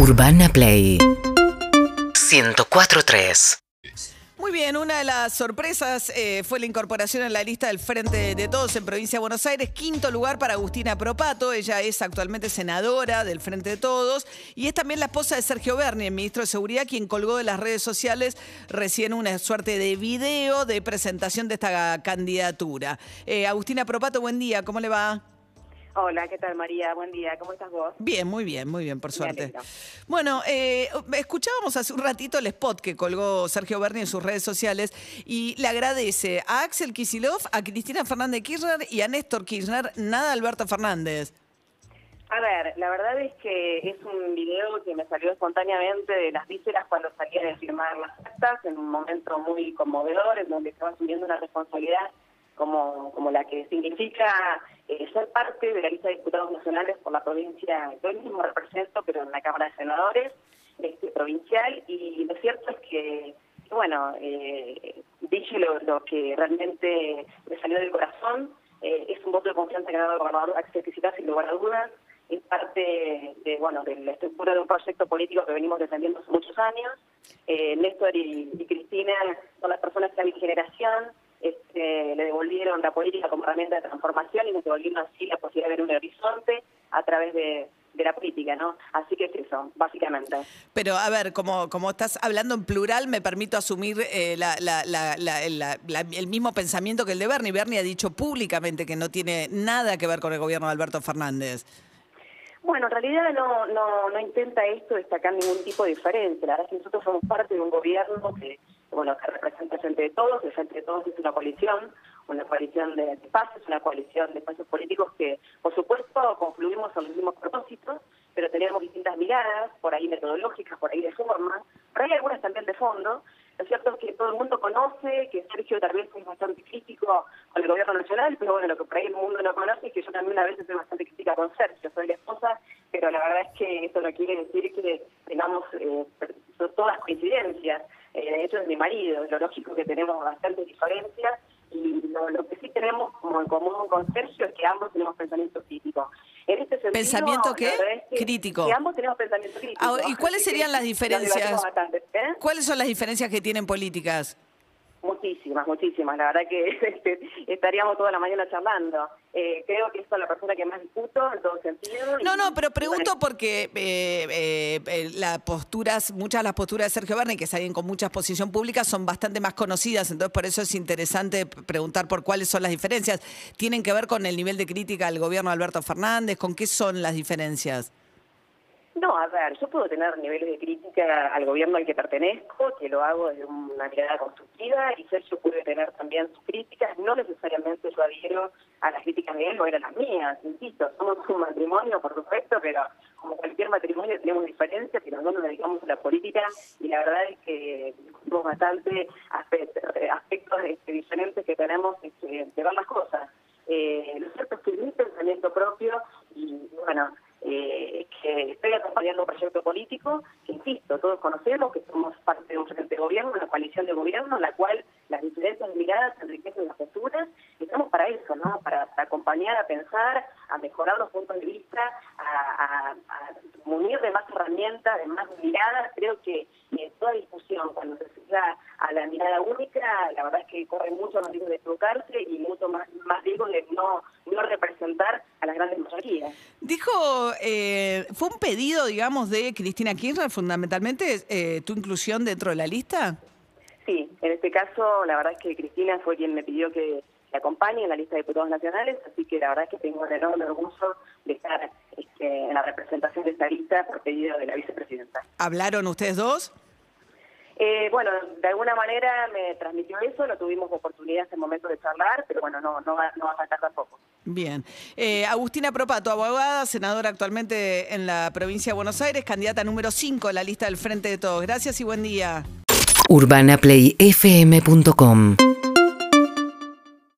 Urbana Play 104.3 Muy bien, una de las sorpresas eh, fue la incorporación en la lista del Frente de Todos en Provincia de Buenos Aires. Quinto lugar para Agustina Propato. Ella es actualmente senadora del Frente de Todos y es también la esposa de Sergio Berni, el ministro de Seguridad, quien colgó de las redes sociales recién una suerte de video de presentación de esta candidatura. Eh, Agustina Propato, buen día, ¿cómo le va? Hola, ¿qué tal María? Buen día, ¿cómo estás vos? Bien, muy bien, muy bien, por suerte. Bueno, eh, escuchábamos hace un ratito el spot que colgó Sergio Berni en sus redes sociales y le agradece a Axel Kisilov, a Cristina Fernández Kirchner y a Néstor Kirchner, nada a Alberto Fernández. A ver, la verdad es que es un video que me salió espontáneamente de las vísceras cuando salía de firmar las actas, en un momento muy conmovedor, en donde estaba asumiendo una responsabilidad como, como la que significa eh, ser parte de la lista de diputados nacionales por la provincia, yo mismo represento, pero en la Cámara de Senadores este, provincial, y lo cierto es que, bueno, eh, dije lo, lo que realmente me salió del corazón, eh, es un voto de confianza que ha dado el gobernador Axel Kicillof, sin lugar a dudas, es parte de, bueno, de la estructura de un proyecto político que venimos defendiendo hace muchos años. Eh, Néstor y, y Cristina son las personas a mi generación este, le devolvieron la política como herramienta de transformación y nos devolvieron así la posibilidad de ver un horizonte a través de, la política, ¿no? Así que es eso, básicamente. Pero a ver, como, como estás hablando en plural, me permito asumir eh, la- el mismo pensamiento que el de Bernie. Bernie ha dicho públicamente que no tiene nada que ver con el gobierno de Alberto Fernández. Bueno, en realidad no, no, no intenta esto destacar ningún tipo de diferencia. La verdad es que nosotros somos parte de un gobierno que, bueno, que representa el Frente de Todos. El Frente de Todos es una coalición, una coalición de, de paz, es una coalición de espacios políticos que, por supuesto, confluimos en los mismos propósitos, pero tenemos distintas miradas, por ahí por ahí de forma, por ahí algunas también de fondo. Lo cierto es que todo el mundo conoce que Sergio tal vez es bastante crítico con el gobierno nacional, pero bueno, lo que por ahí el mundo no conoce es que yo también a veces soy bastante crítica con Sergio, soy la esposa, pero la verdad es que eso no quiere decir que tengamos eh, todas coincidencias. Eh, de hecho, es mi marido, lo lógico que tenemos bastantes diferencias y lo, lo que sí tenemos como en común con Sergio es que ambos tenemos pensamiento crítico. En este sentido, ¿Pensamiento qué? verdad es que- Crítico. Que ambos tenemos pensamiento crítico. Ah, ¿y cuáles serían las diferencias? bastante. ¿Eh? ¿Cuáles son las diferencias que tienen políticas? Muchísimas, muchísimas. La verdad que este, estaríamos toda la mañana charlando. Eh, creo que es la persona que más discuto en todo sentido. No, no, pero pregunto bueno, porque eh, eh, eh, las posturas, muchas de las posturas de Sergio Berni, que es alguien con mucha exposición pública, son bastante más conocidas, entonces por eso es interesante preguntar por cuáles son las diferencias. ¿Tienen que ver con el nivel de crítica al gobierno de Alberto Fernández? ¿Con qué son las diferencias? No, a ver, yo puedo tener niveles de crítica al gobierno al que pertenezco, que lo hago desde una mirada constructiva, y Sergio puede tener también sus críticas, no necesariamente yo adhiero a las críticas de él o a las mías, insisto, somos un matrimonio, por supuesto, pero como cualquier matrimonio tenemos diferencias los dos nos dedicamos a la política, y la verdad es que discutimos bastante aspectos, aspectos este, diferentes que tenemos este, de ver las cosas. Eh, lo cierto es que mi pensamiento propio, eh, estoy acompañando un proyecto político que, insisto, todos conocemos que somos parte de un frente de gobierno, una coalición de gobierno, en la cual las diferencias de miradas enriquecen las posturas, estamos para eso, ¿no? Para, acompañar, a pensar, a mejorar los puntos de vista, a, unir de más herramientas, de más miradas. Creo que eh, toda discusión, cuando se fija a la mirada única, la verdad es que corre mucho más riesgo de equivocarse y mucho más, más riesgo de no, no representar a las grandes mayorías. Dijo, eh, ¿fue un pedido, digamos, de Cristina Kirchner fundamentalmente eh, tu inclusión dentro de la lista? Sí, en este caso, la verdad es que Cristina fue quien me pidió que la acompañe en la lista de diputados nacionales, así que la verdad es que tengo un enorme orgullo de estar este, en la representación de esta lista por pedido de la vicepresidenta. ¿Hablaron ustedes dos? Eh, bueno, de alguna manera me transmitió eso, no tuvimos oportunidad en ese momento de charlar, pero bueno, no, no, va, no va a faltar tampoco. Bien. Eh, Agustina Propato, abogada, senadora actualmente en la provincia de Buenos Aires, candidata número 5 en la lista del Frente de Todos. Gracias y buen día. UrbanaPlayFM.com